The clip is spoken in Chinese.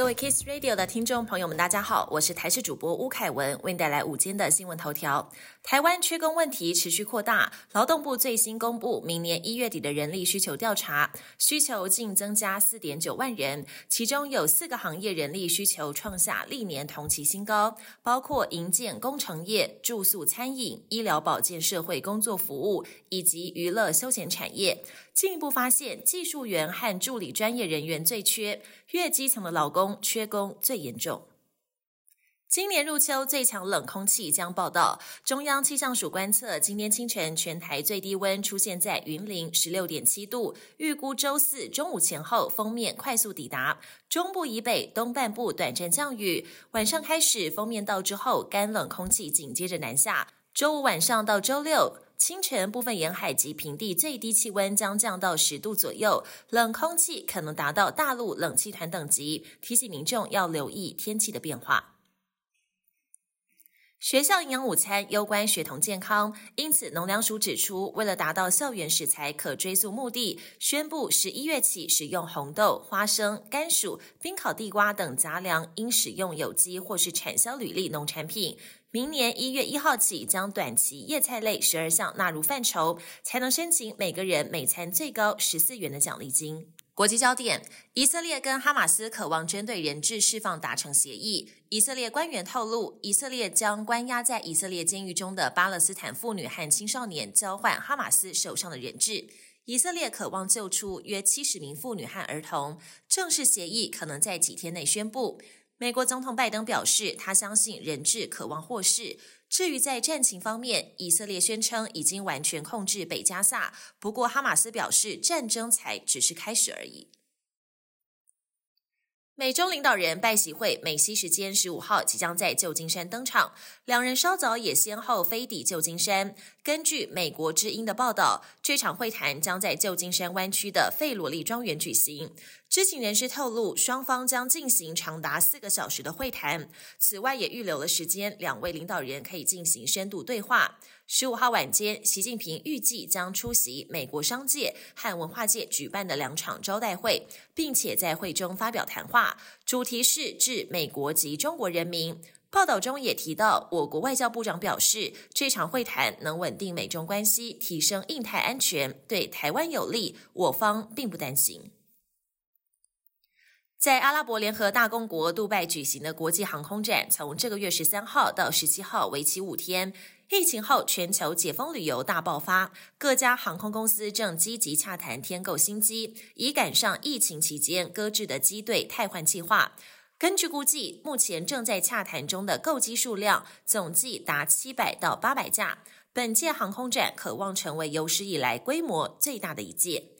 各位 Kiss Radio 的听众朋友们，大家好，我是台视主播吴凯文，为你带来午间的新闻头条。台湾缺工问题持续扩大，劳动部最新公布明年一月底的人力需求调查，需求净增加四点九万人，其中有四个行业人力需求创下历年同期新高，包括营建工程业、住宿餐饮、医疗保健、社会工作服务以及娱乐休闲产业。进一步发现，技术员和助理专业人员最缺，越基层的劳工缺工最严重。今年入秋最强冷空气将报道。中央气象署观测，今天清晨全台最低温出现在云林十六点七度，预估周四中午前后封面快速抵达中部以北、东半部短暂降雨，晚上开始封面到之后，干冷空气紧接着南下。周五晚上到周六清晨，部分沿海及平地最低气温将降到十度左右，冷空气可能达到大陆冷气团等级，提醒民众要留意天气的变化。学校营养午餐攸关学童健康，因此农粮署指出，为了达到校园食材可追溯目的，宣布十一月起使用红豆、花生、甘薯、冰烤地瓜等杂粮应使用有机或是产销履历农产品。明年一月一号起，将短期叶菜类十二项纳入范畴，才能申请每个人每餐最高十四元的奖励金。国际焦点：以色列跟哈马斯渴望针对人质释放达成协议。以色列官员透露，以色列将关押在以色列监狱中的巴勒斯坦妇女和青少年交换哈马斯手上的人质。以色列渴望救出约七十名妇女和儿童。正式协议可能在几天内宣布。美国总统拜登表示，他相信人质渴望获释。至于在战情方面，以色列宣称已经完全控制北加萨，不过哈马斯表示战争才只是开始而已。美中领导人拜习会，美西时间十五号即将在旧金山登场，两人稍早也先后飞抵旧金山。根据美国之音的报道，这场会谈将在旧金山湾区的费罗利庄园举行。知情人士透露，双方将进行长达四个小时的会谈。此外，也预留了时间，两位领导人可以进行深度对话。十五号晚间，习近平预计将出席美国商界和文化界举办的两场招待会，并且在会中发表谈话，主题是致美国及中国人民。报道中也提到，我国外交部长表示，这场会谈能稳定美中关系，提升印太安全，对台湾有利，我方并不担心。在阿拉伯联合大公国杜拜举行的国际航空展，从这个月十三号到十七号，为期五天。疫情后，全球解封旅游大爆发，各家航空公司正积极洽谈添购新机，以赶上疫情期间搁置的机队汰换计划。根据估计，目前正在洽谈中的购机数量总计达七百到八百架。本届航空展渴望成为有史以来规模最大的一届。